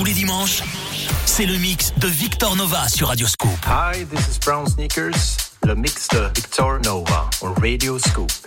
tous les dimanches, c'est le mix de Victor Nova sur Radio Scoop. Hi, this is Brown Sneakers, le mix de Victor Nova on Radio Scoop.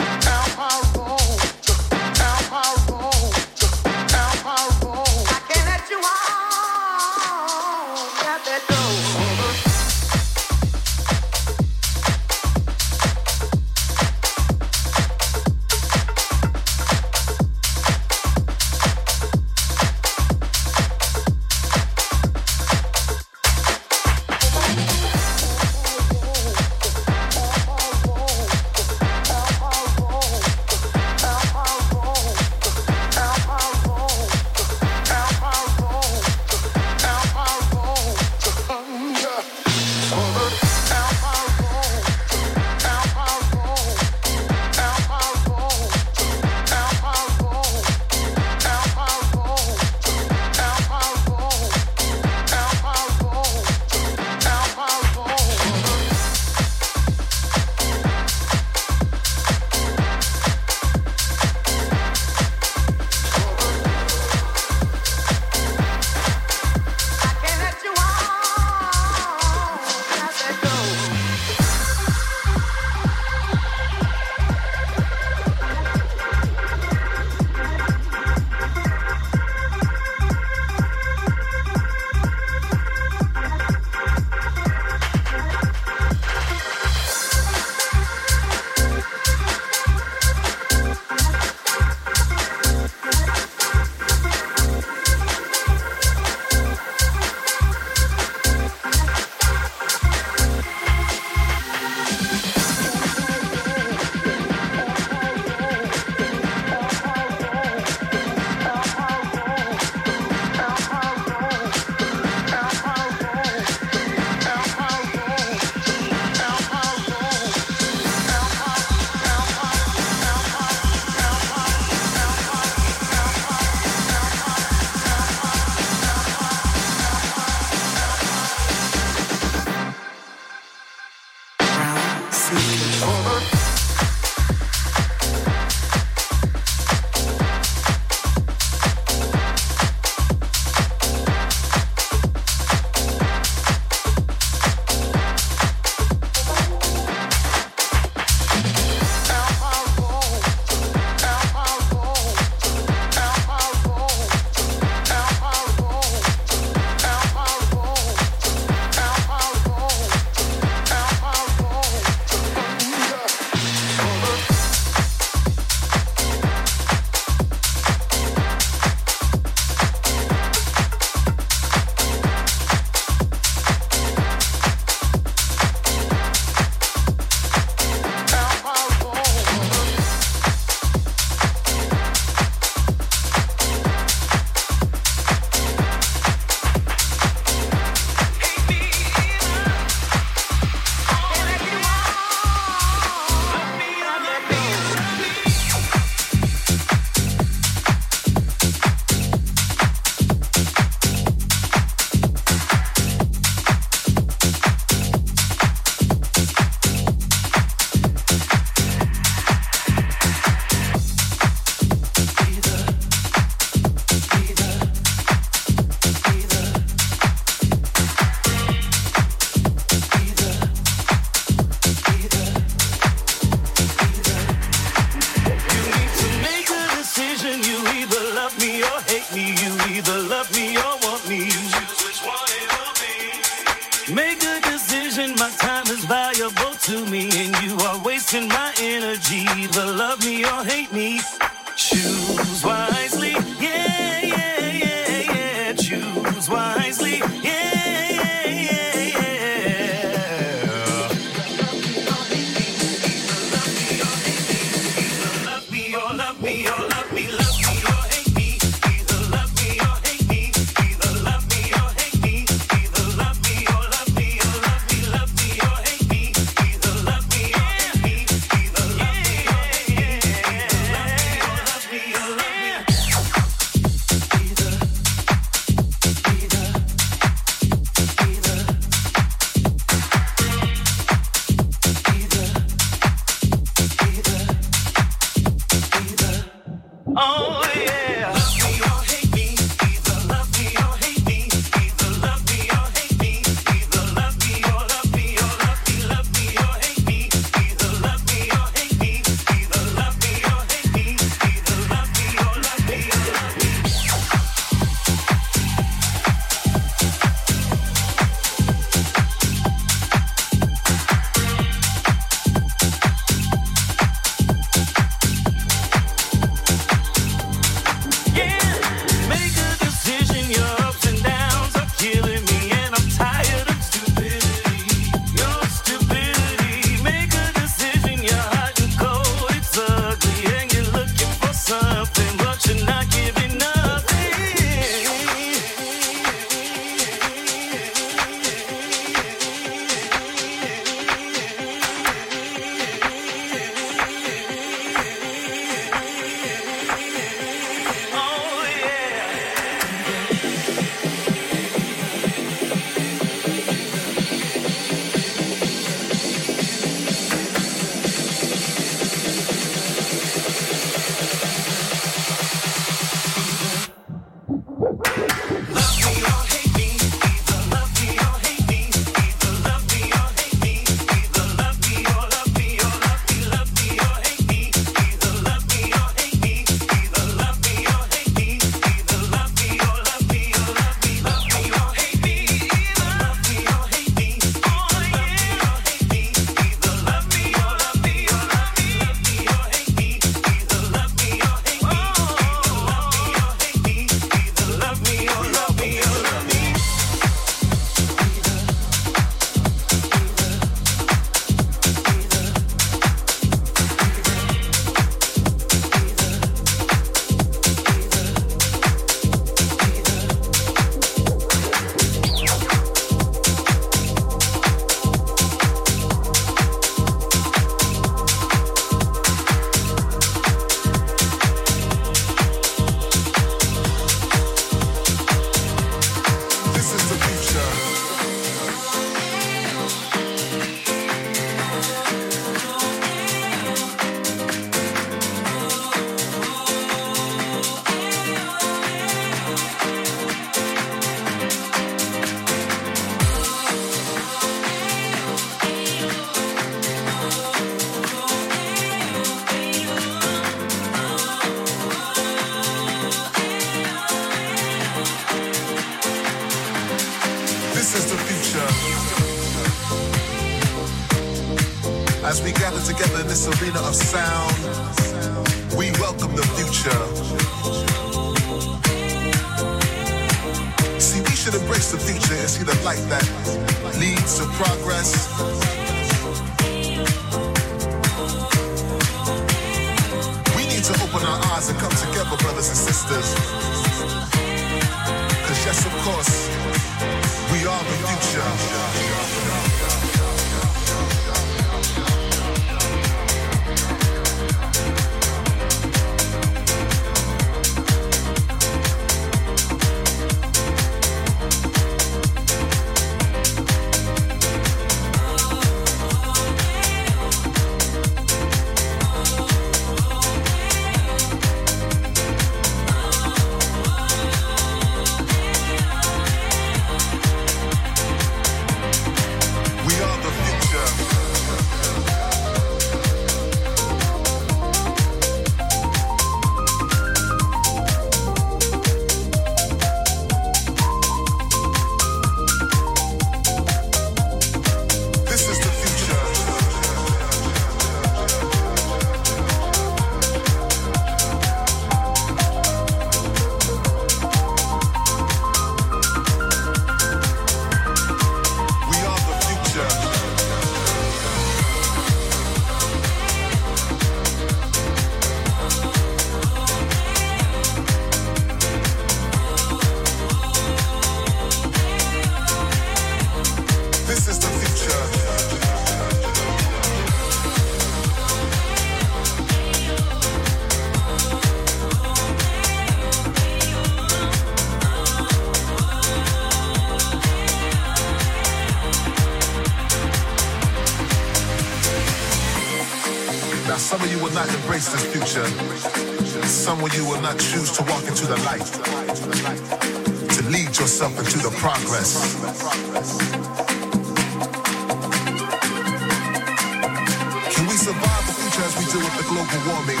Survive the future as we do with the global warming?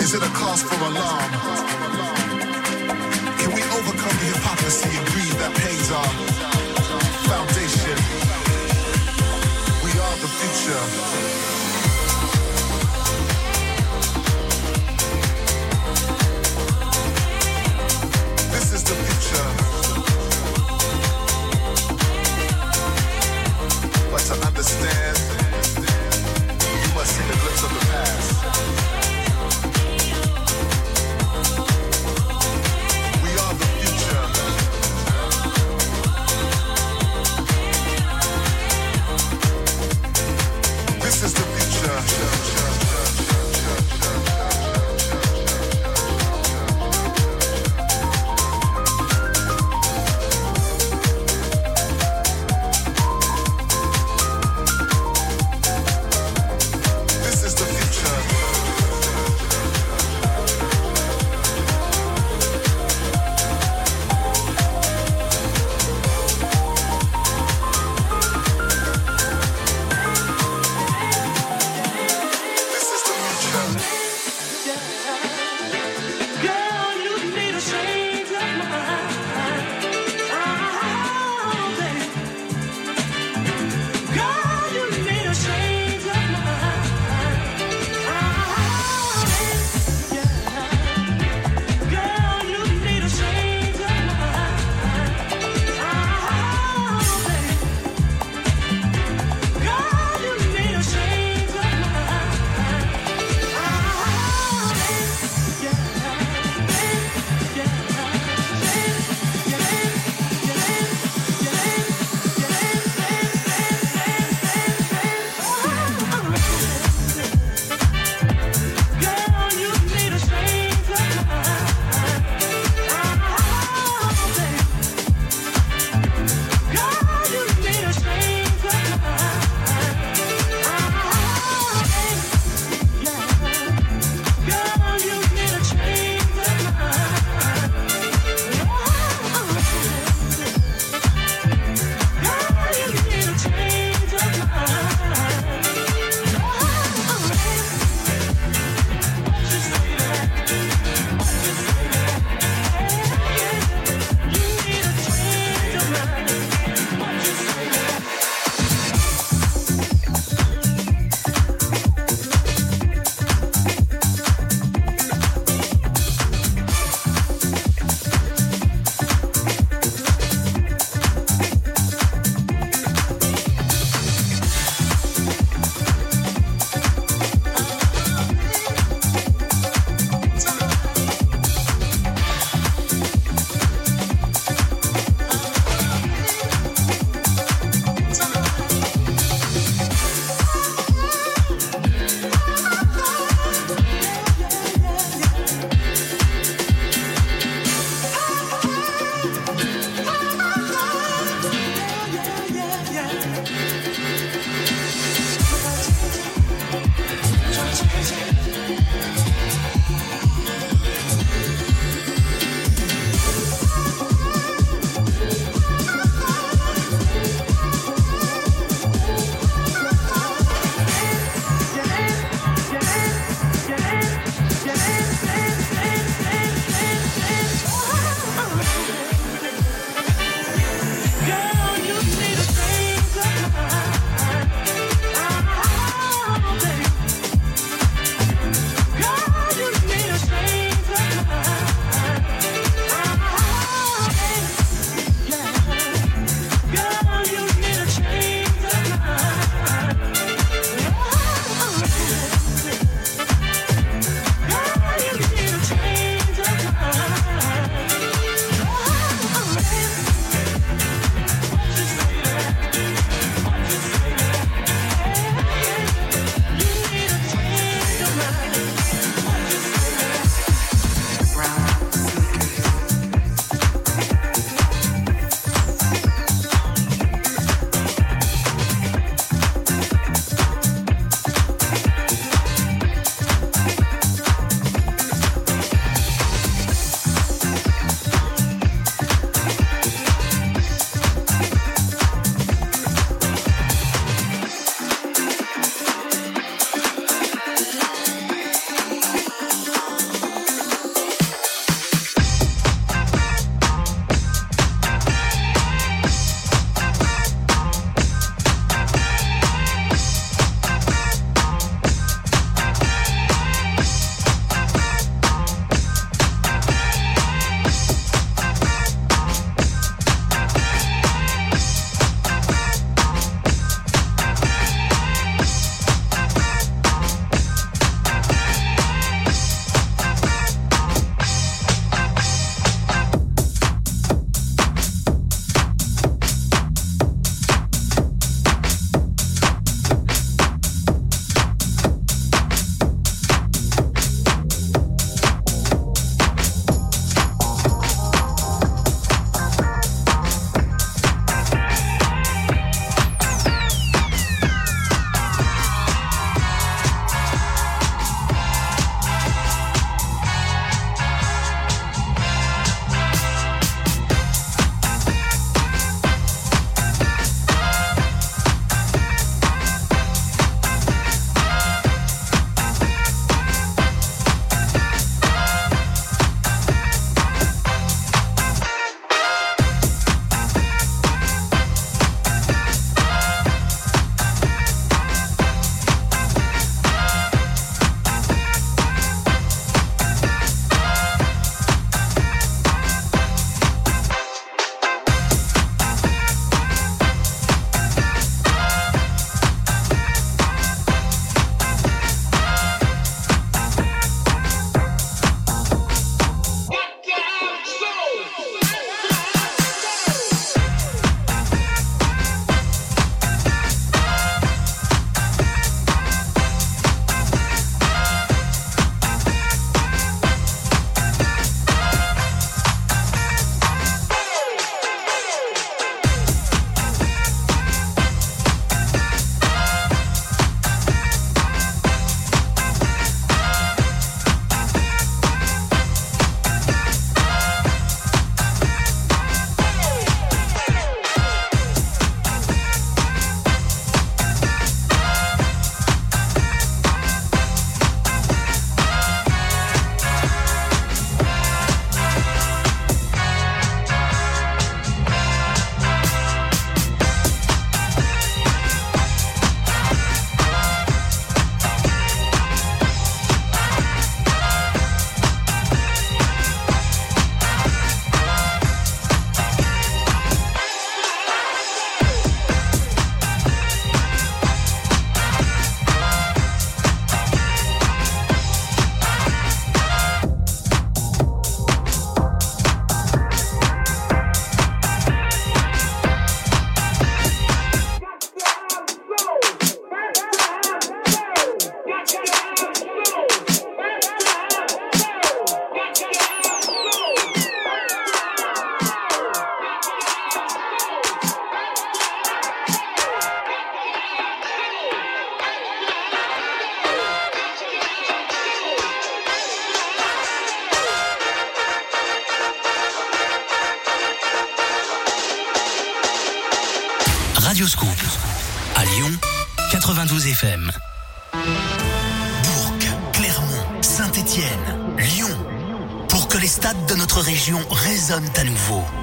Is it a cause for alarm? Can we overcome the hypocrisy and greed that pains our foundation? We are the future. This is the future. But to understand,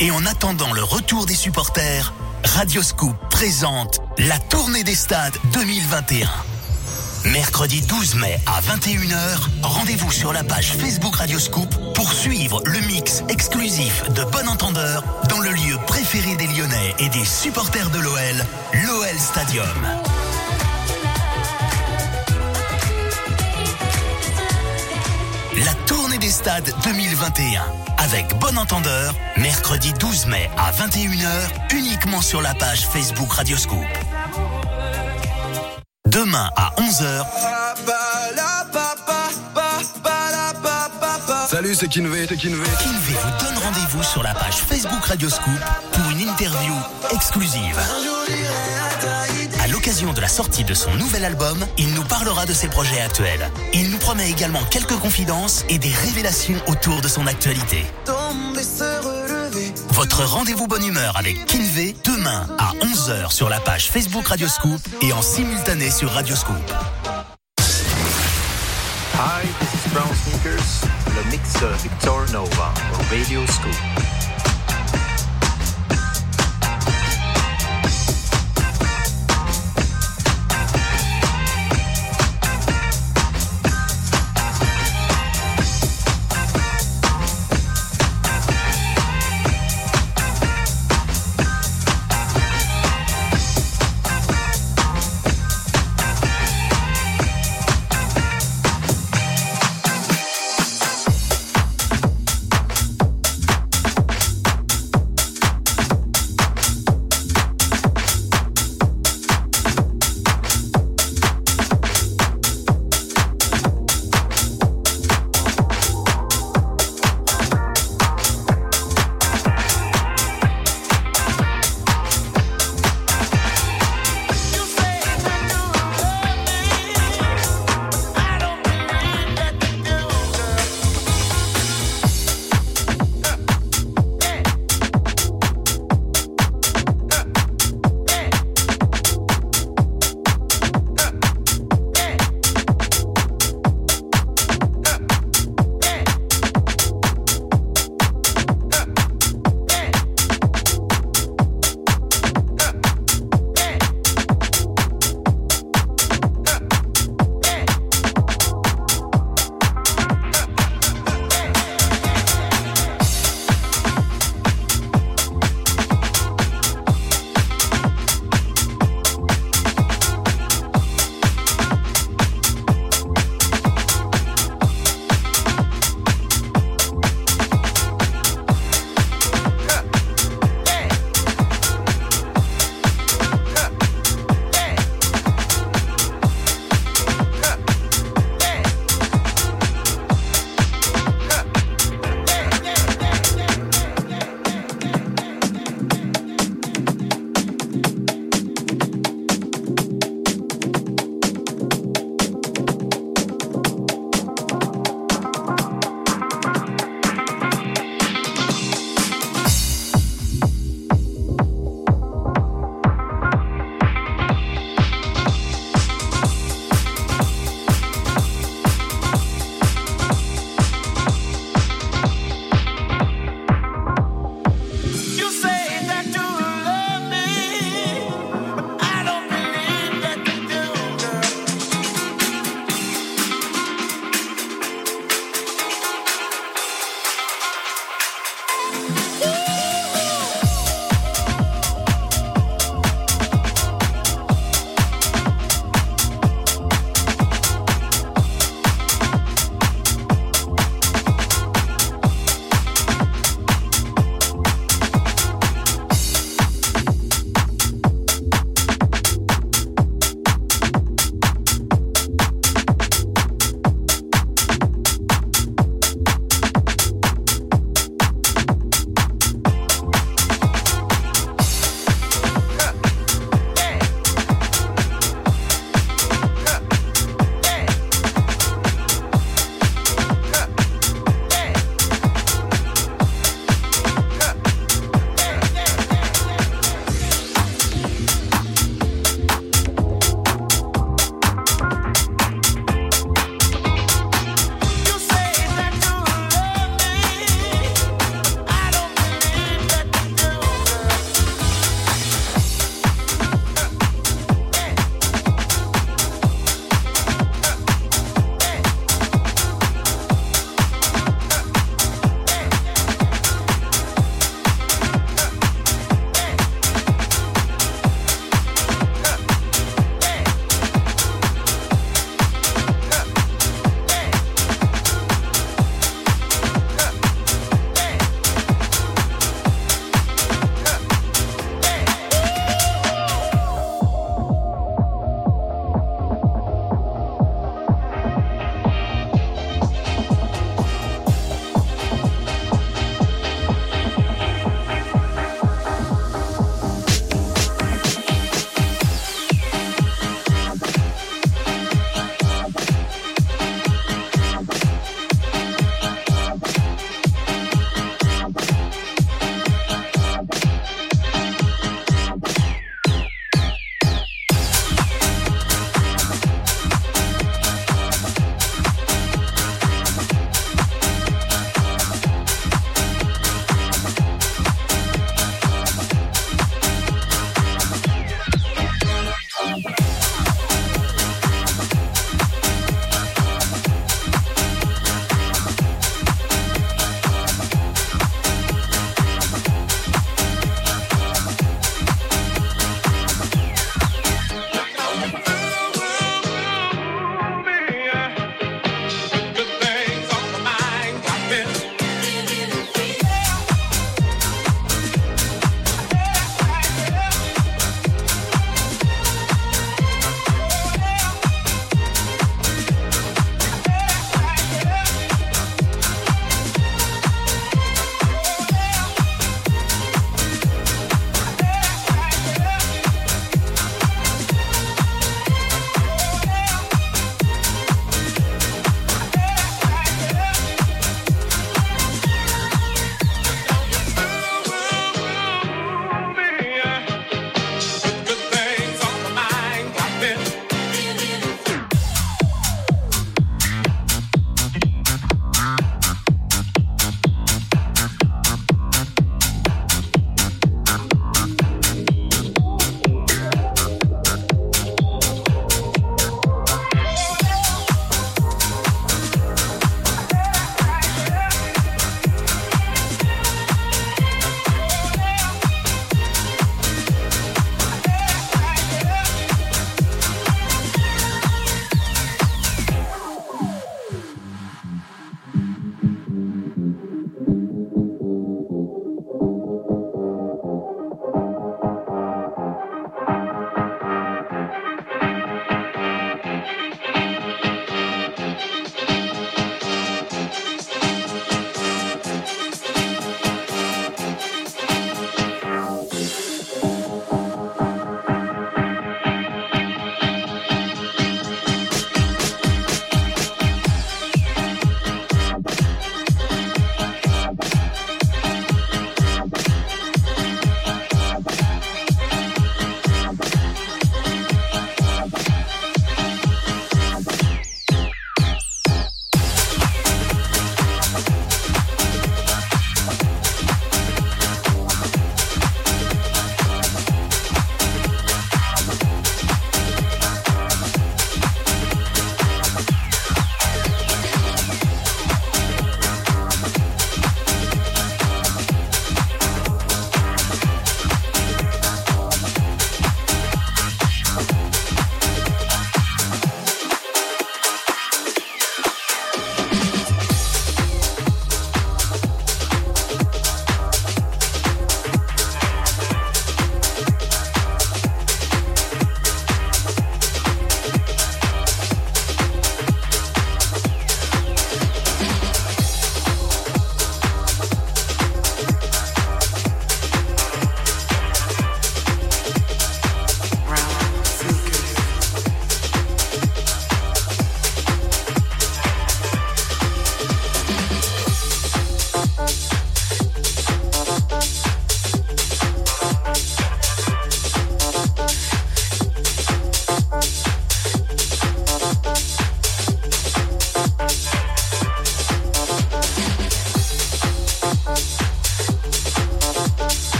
Et en attendant le retour des supporters, Radioscoop présente la tournée des stades 2021. Mercredi 12 mai à 21h, rendez-vous sur la page Facebook Radioscoop pour suivre le mix exclusif de Bon Entendeur dans le lieu préféré des Lyonnais et des supporters de l'OL, l'OL Stadium. La tournée des stades 2021 avec Bon Entendeur, mercredi 12 mai à 21h, uniquement sur la page Facebook Radioscoop. Demain à 11h. Salut, c'est Kinvé, c'est Kinvé. Kinvé vous donne rendez-vous sur la page Facebook Radioscoop pour une interview exclusive. À l'occasion de la sortie de son nouvel album, il nous parlera de ses projets actuels. Il nous promet également quelques confidences et des révélations autour de son actualité. Votre rendez-vous bonne humeur avec Kinvé demain à 11h sur la page Facebook Radioscoop et en simultané sur Radioscoop. Hi, this is Brown Sneakers, le mix de Victor Nova on Radio Scoop.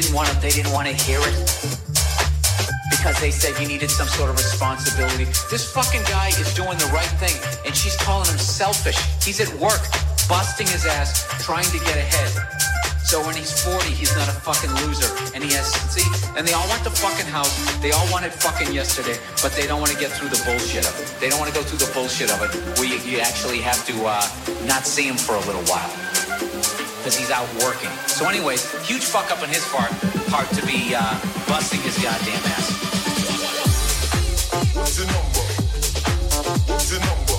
Didn't want to they didn't want to hear it because they said you needed some sort of responsibility. This fucking guy is doing the right thing and she's calling him selfish. He's at work busting his ass trying to get ahead. So when he's 40, he's not a fucking loser. And he has, see, and they all want the fucking house. They all wanted fucking yesterday, but they don't want to get through the bullshit of it. They don't want to go through the bullshit of it where you, you actually have to uh, not see him for a little while. Because he's out working. So anyways, huge fuck up on his part, part to be uh, busting his goddamn ass. What's number? What's number?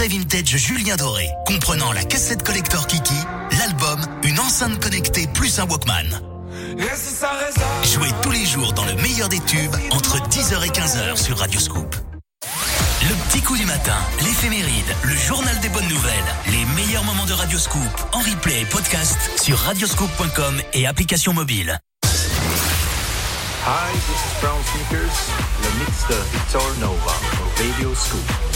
Coffret vintage Julien Doré, comprenant la cassette collector Kiki, l'album, une enceinte connectée plus un Walkman. Jouez tous les jours dans le meilleur des tubes entre 10h et 15h sur Radio Scoop. Le petit coup du matin, l'éphéméride, le journal des bonnes nouvelles, les meilleurs moments de Radio Scoop en replay et podcast sur radioscoop.com et application mobile. Hi, this is Brown Sneakers, le mix de Victor Nova pour Radio Scoop.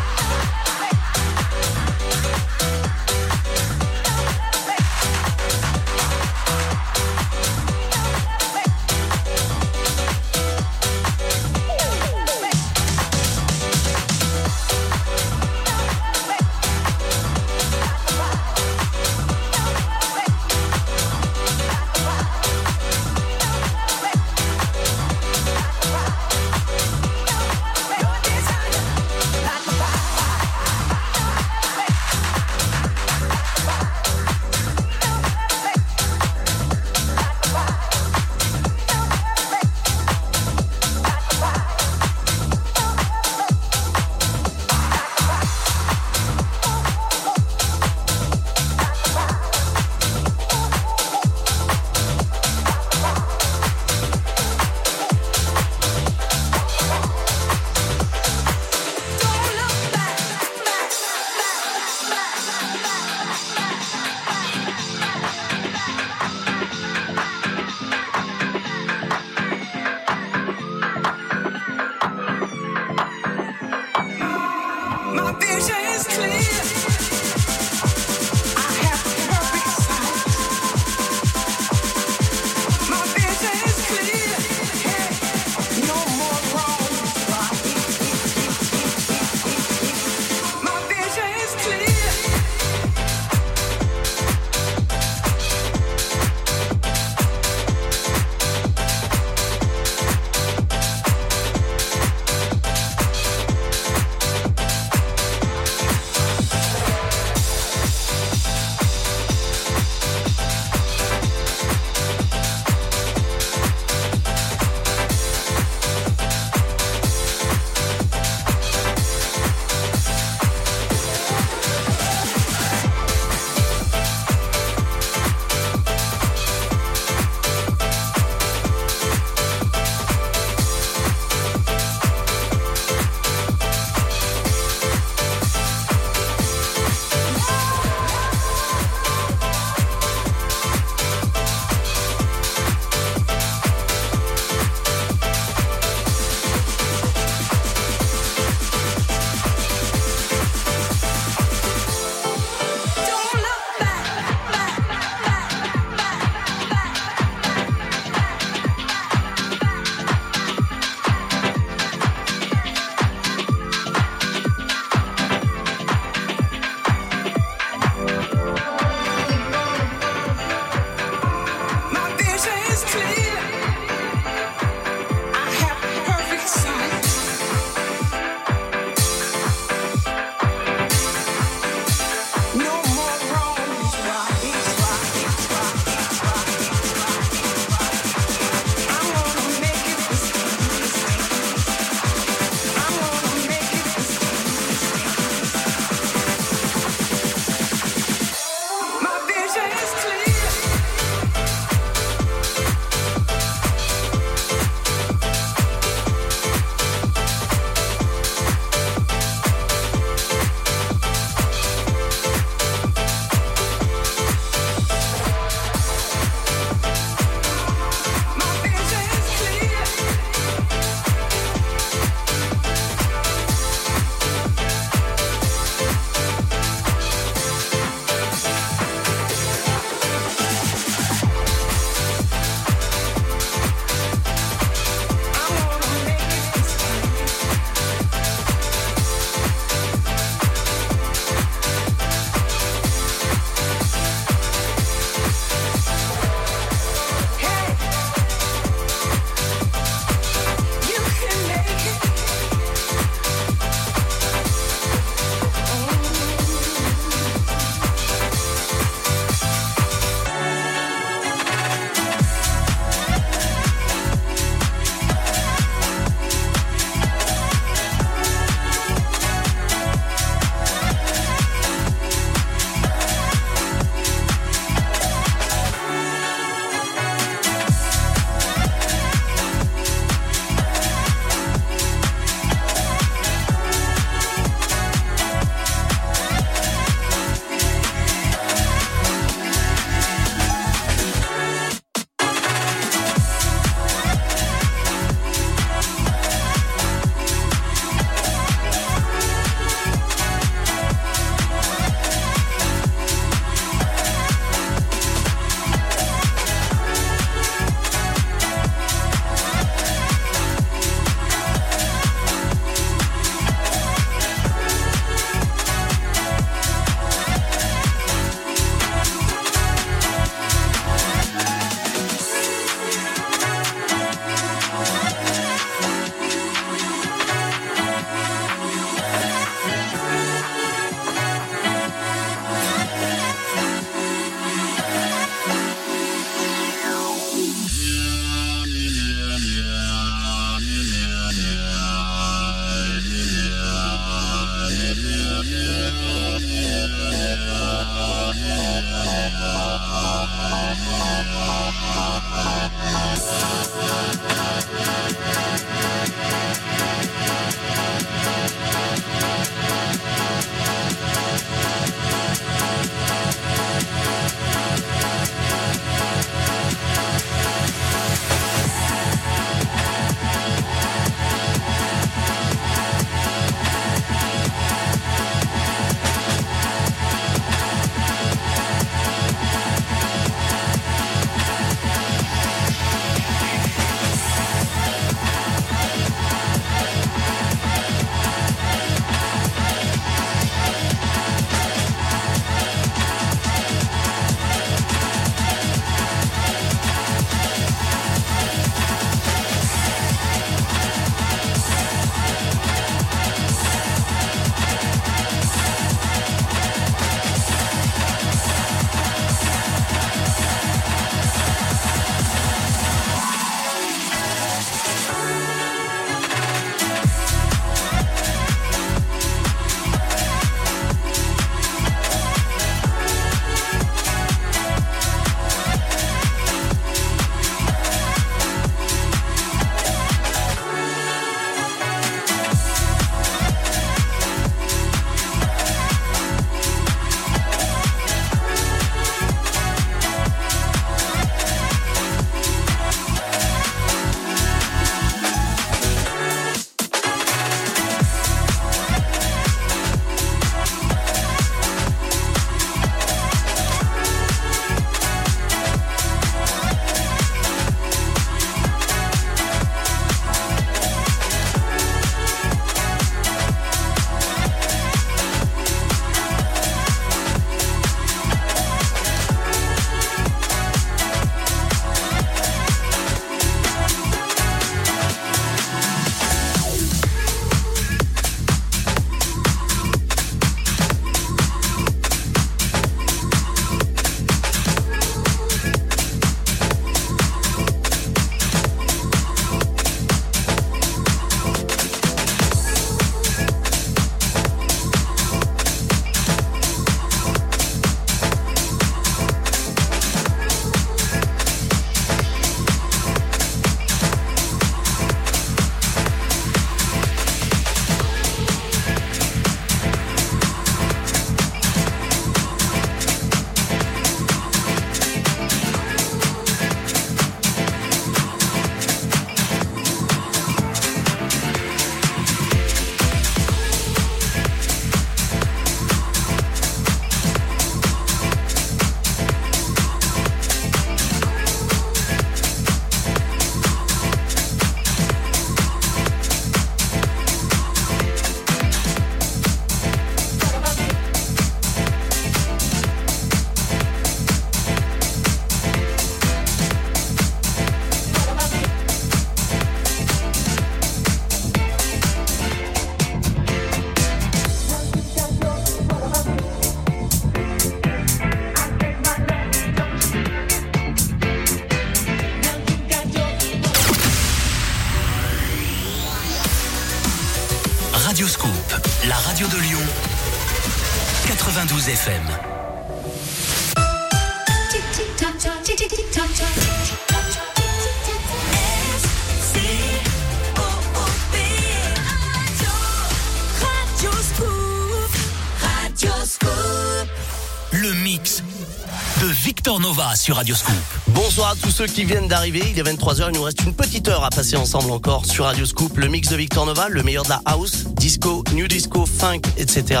Victor Nova sur Radio Scoop. Bonsoir à tous ceux qui viennent d'arriver. Il est 23h, il nous reste une petite heure à passer ensemble encore sur Radio Scoop. Le mix de Victor Nova, le meilleur de la house, disco, new disco, funk, etc.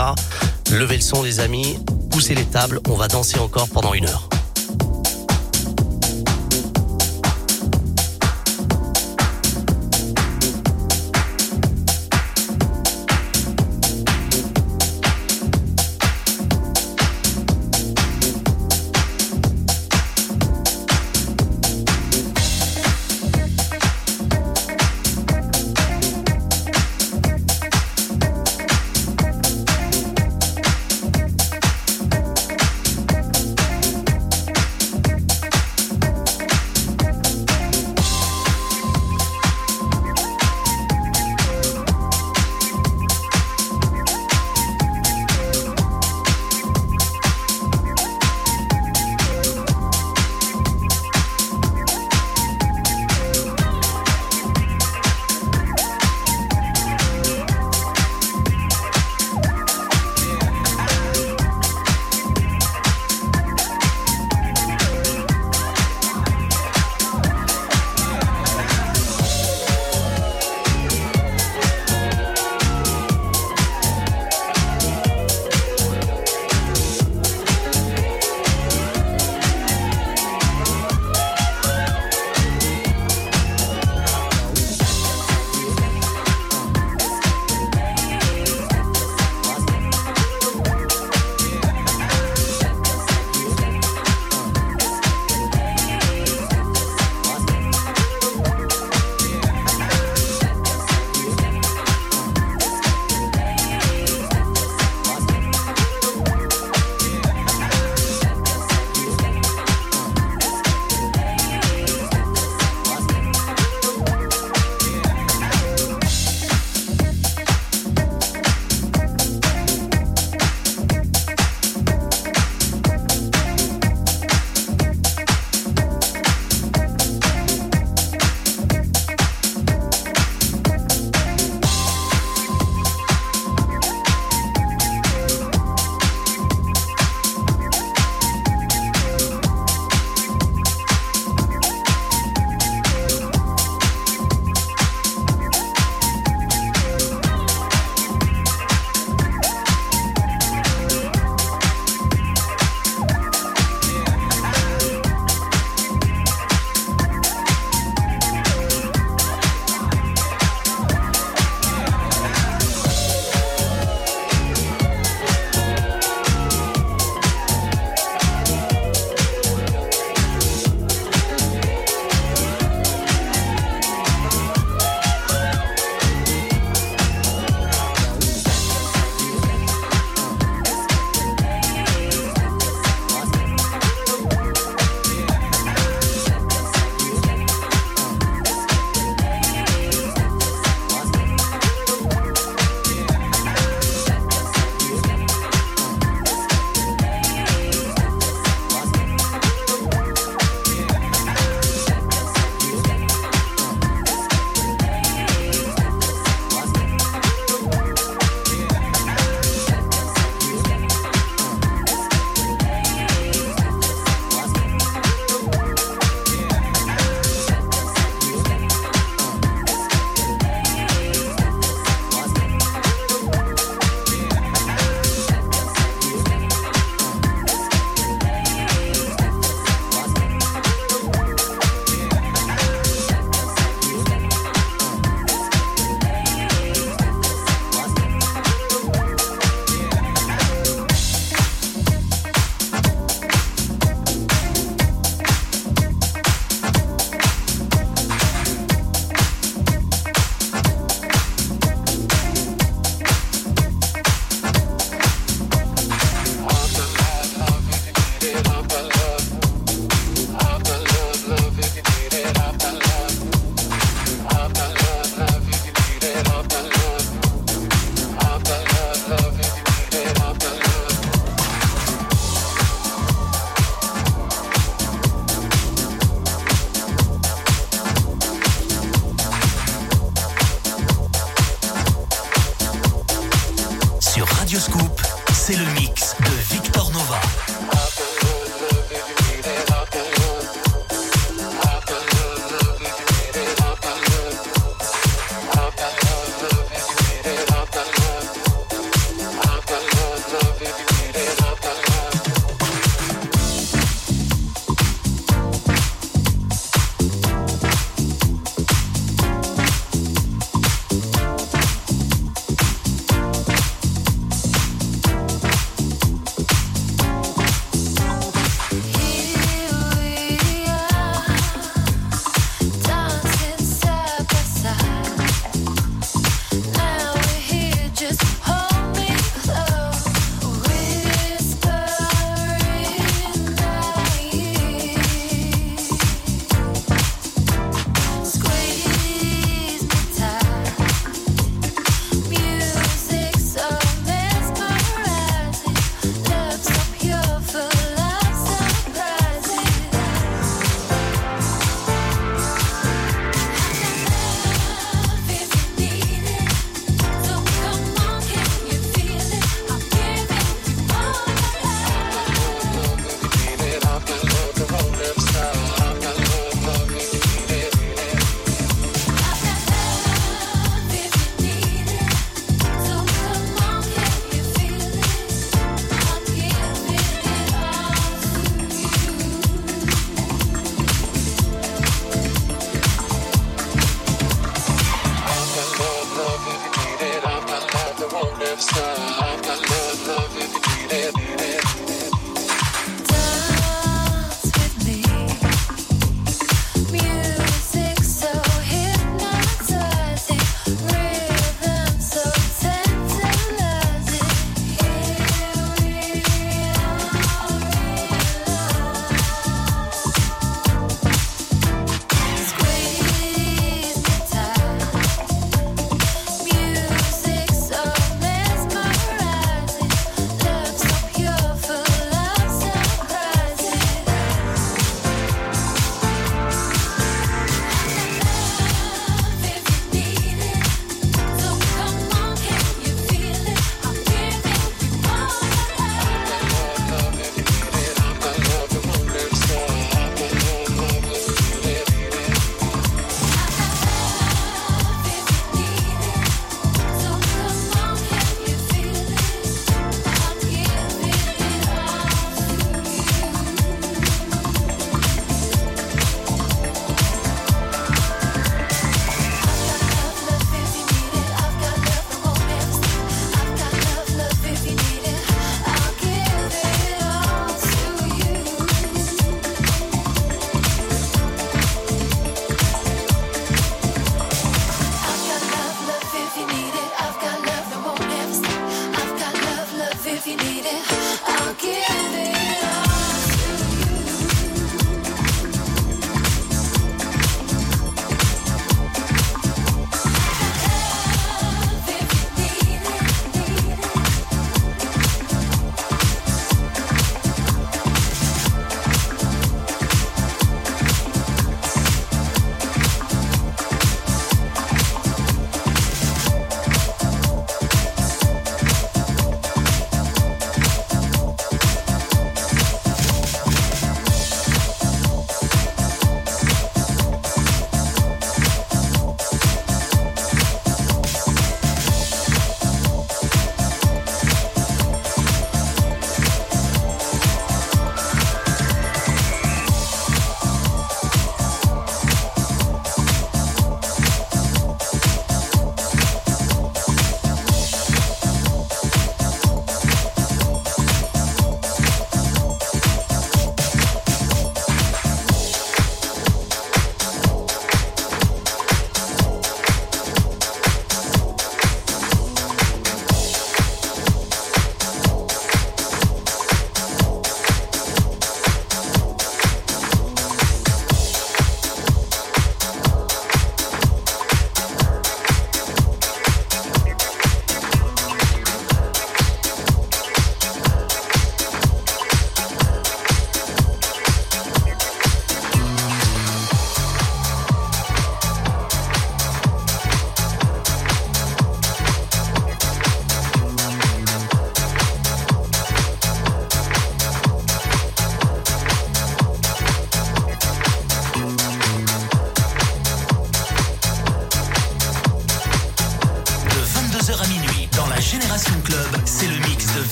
Levez le son les amis, poussez les tables, on va danser encore pendant une heure.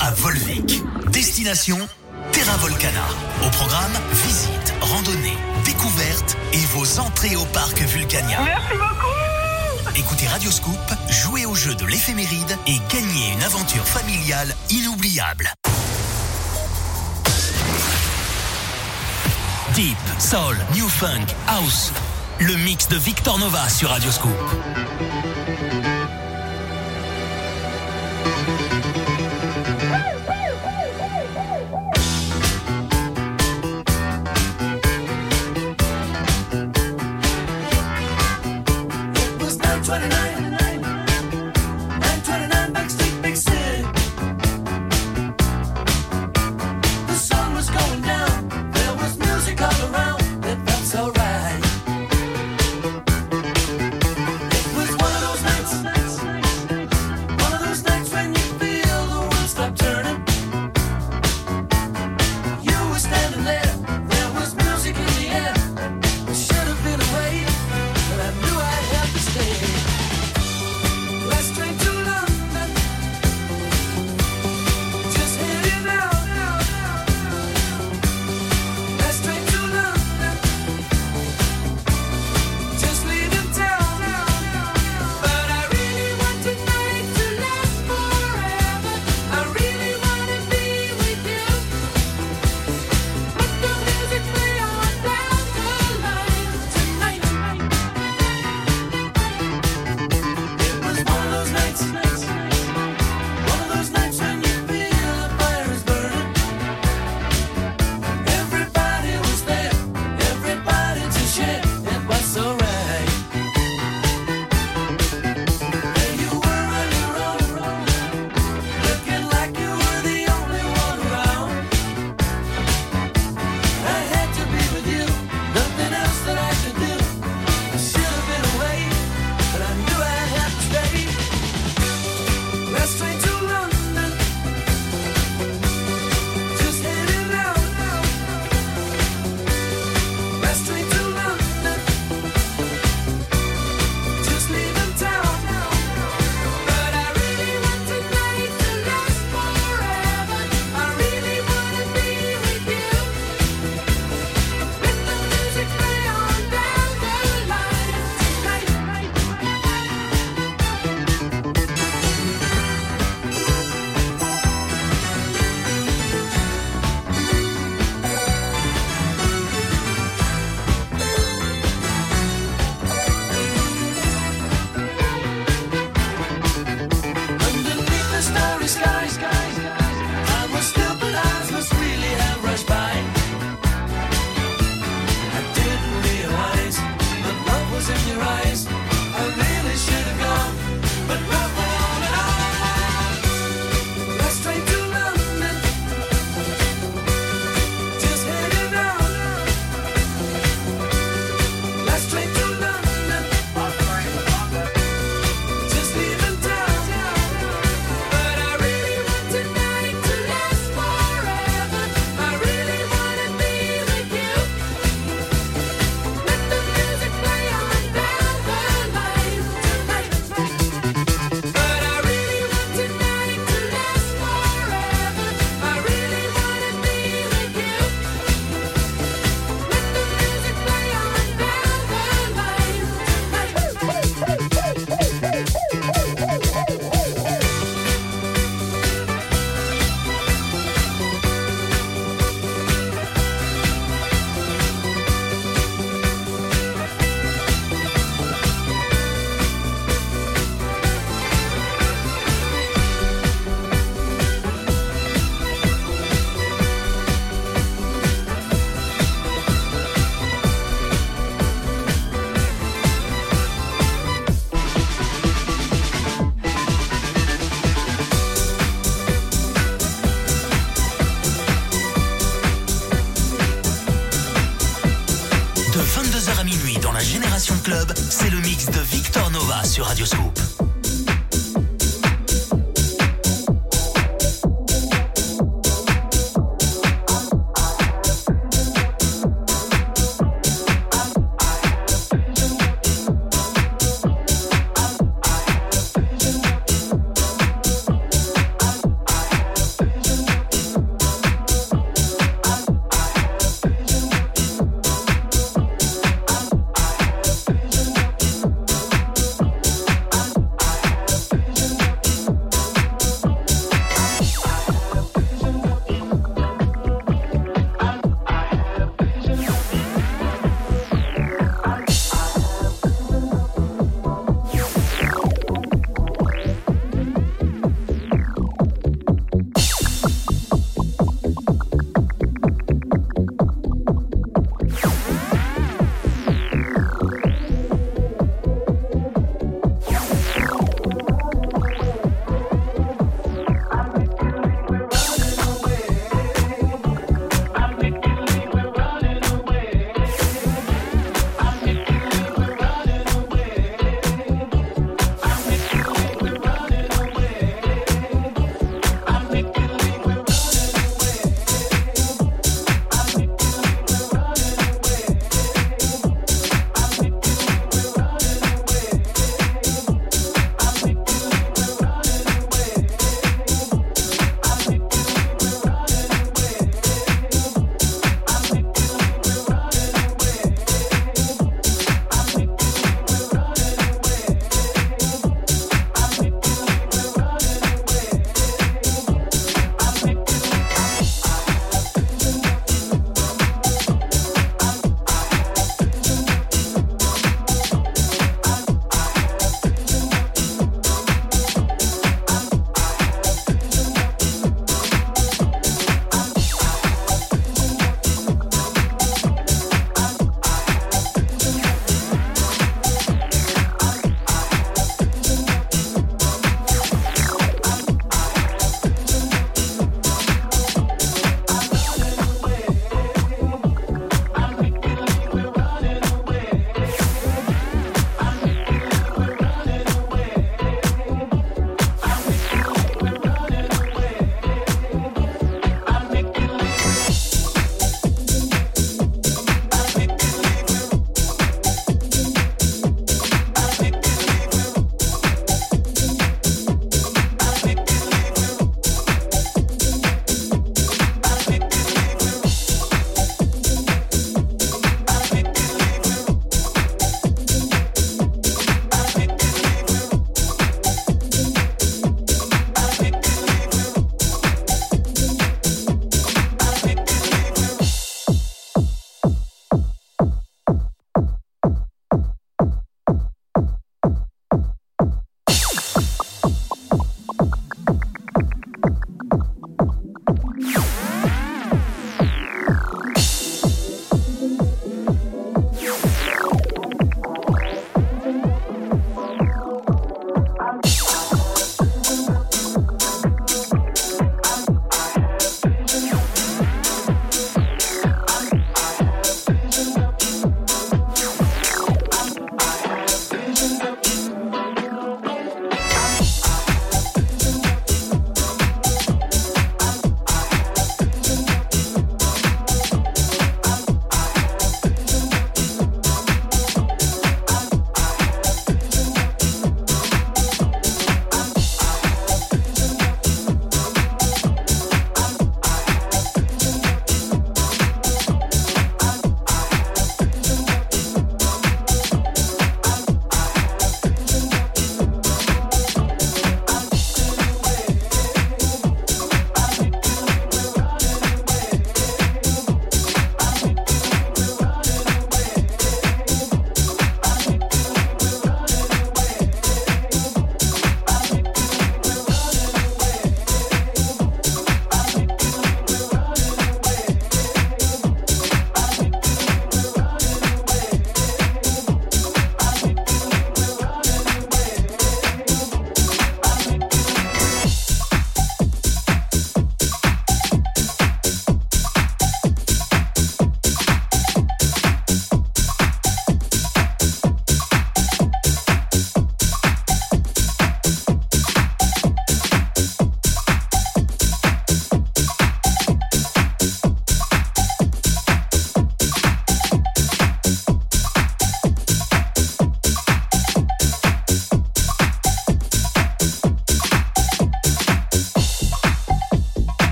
À Volvic. Destination Terra Volcana. Au programme, visite, randonnée, découverte et vos entrées au parc Vulcania. Merci beaucoup Écoutez Radio Scoop, jouez au jeu de l'éphéméride et gagnez une aventure familiale inoubliable. Deep, Soul, New Funk, House. Le mix de Victor Nova sur Radio Scoop.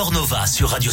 Victor Nova sur Radio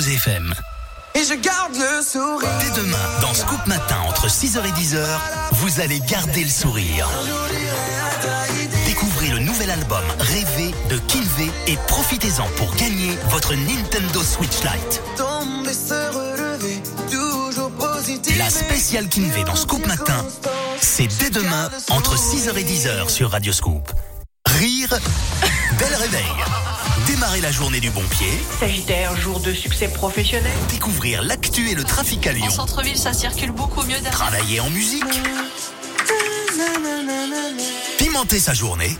92 FM. Et je garde le sourire. Dès demain, dans Scoop Matin, entre 6h et 10h, vous allez garder le sourire. Découvrez le nouvel album Rêver de Kinvé et profitez-en pour gagner votre Nintendo Switch Lite. La spéciale Kinvé dans Scoop Matin, c'est dès demain, entre 6h et 10h sur Radio Scoop. Rire, bel réveil. Démarrer la journée du bon pied, Sagittaire, jour de succès professionnel. découvrir l'actu et le trafic à Lyon. En centre-ville, ça circule beaucoup mieux derrière. Travailler en musique. Pimenter sa journée.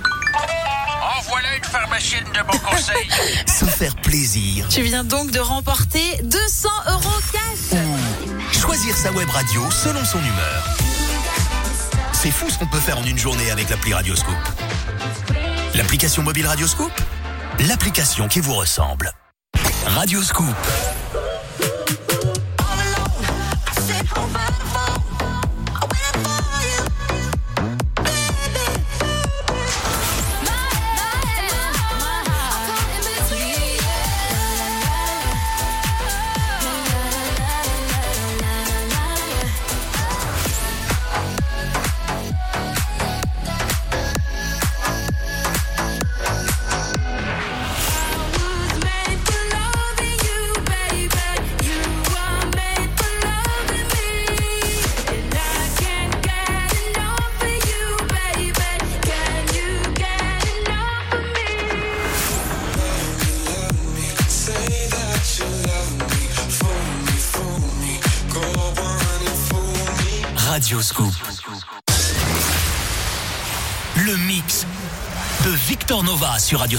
En voilà une pharmacienne de bon conseil. Se faire plaisir. Tu viens donc de remporter 200 euros cash. Choisir sa web radio selon son humeur. C'est fou ce qu'on peut faire en une journée avec l'appli Radioscoop. L'application mobile Radioscoop L'application qui vous ressemble. Radioscoop. Made sur Radio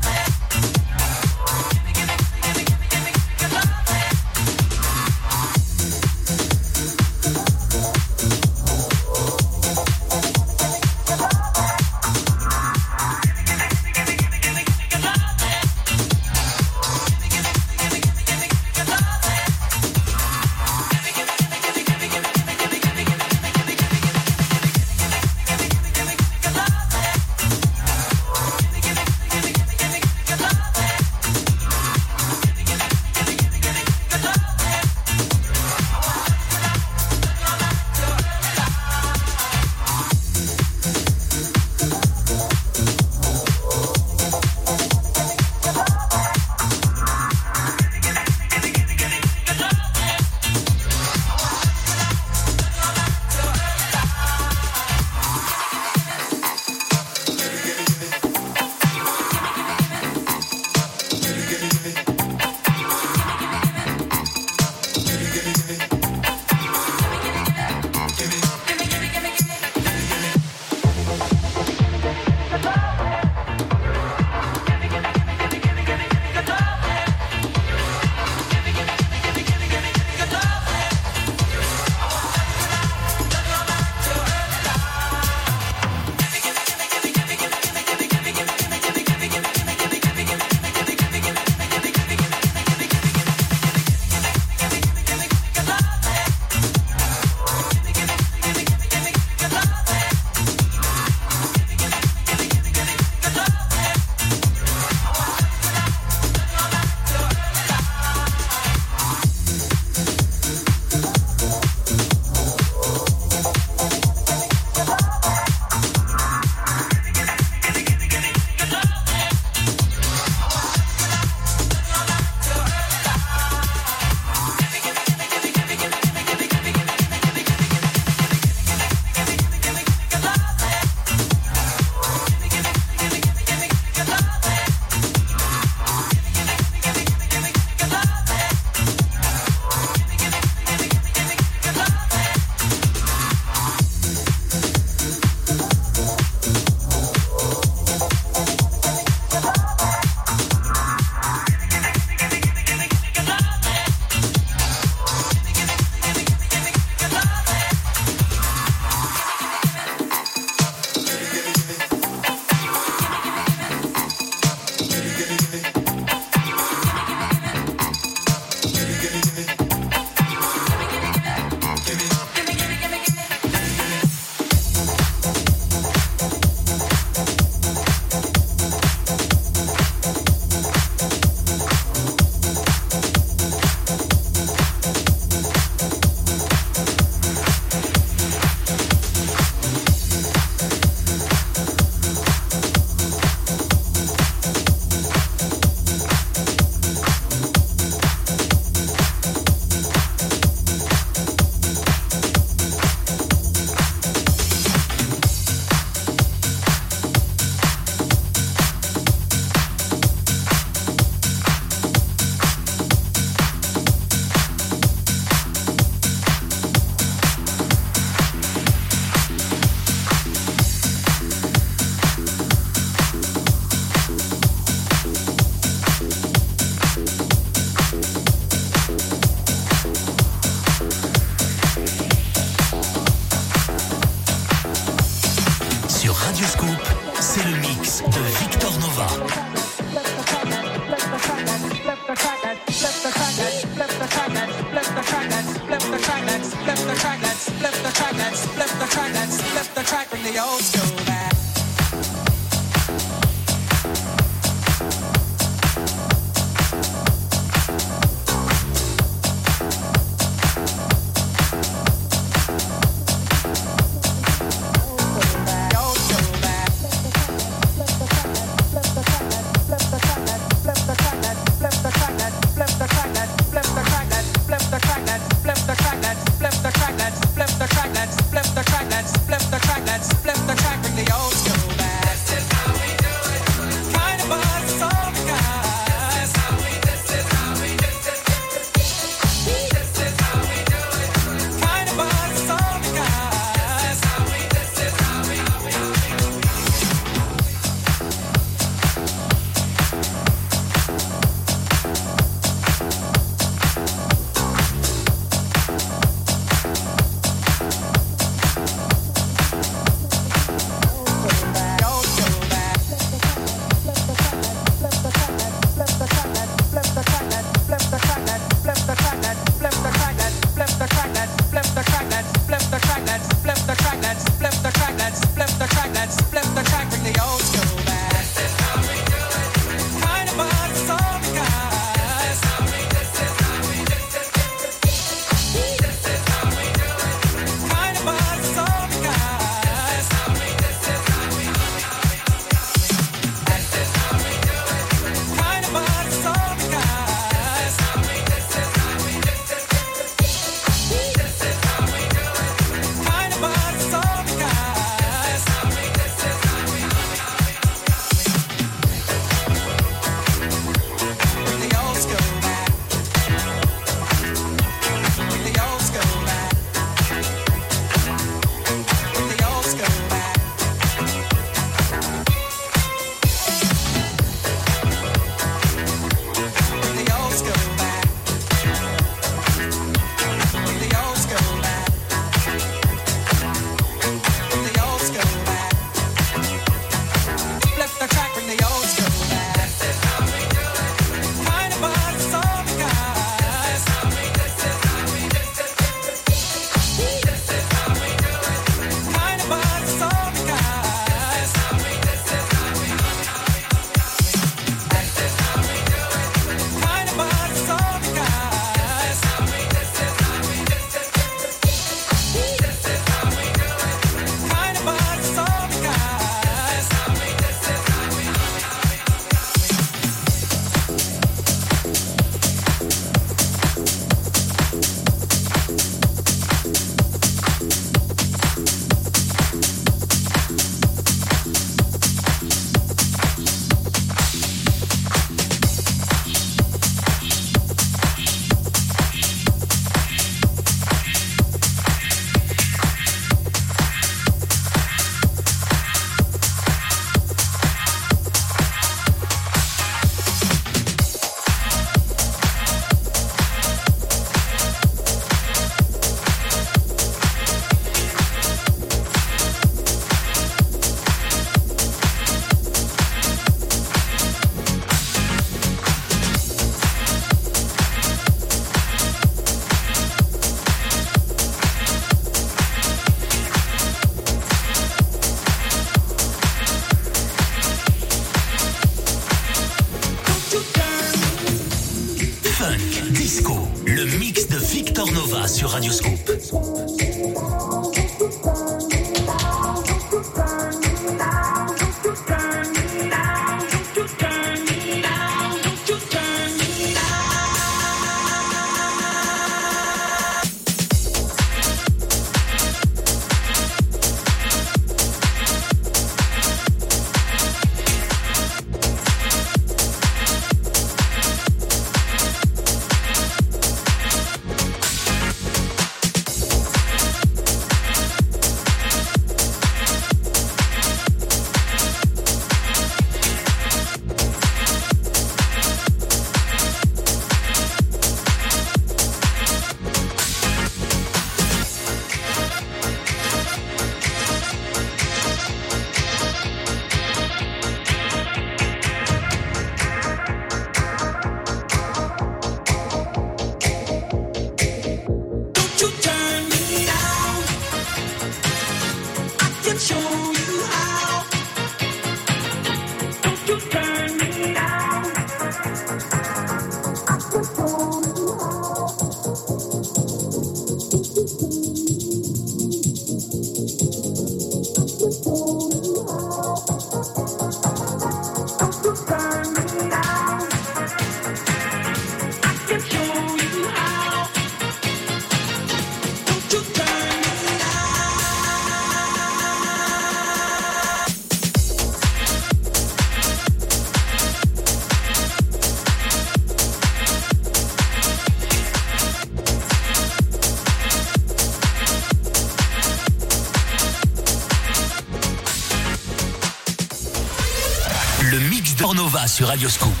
Radioscoop.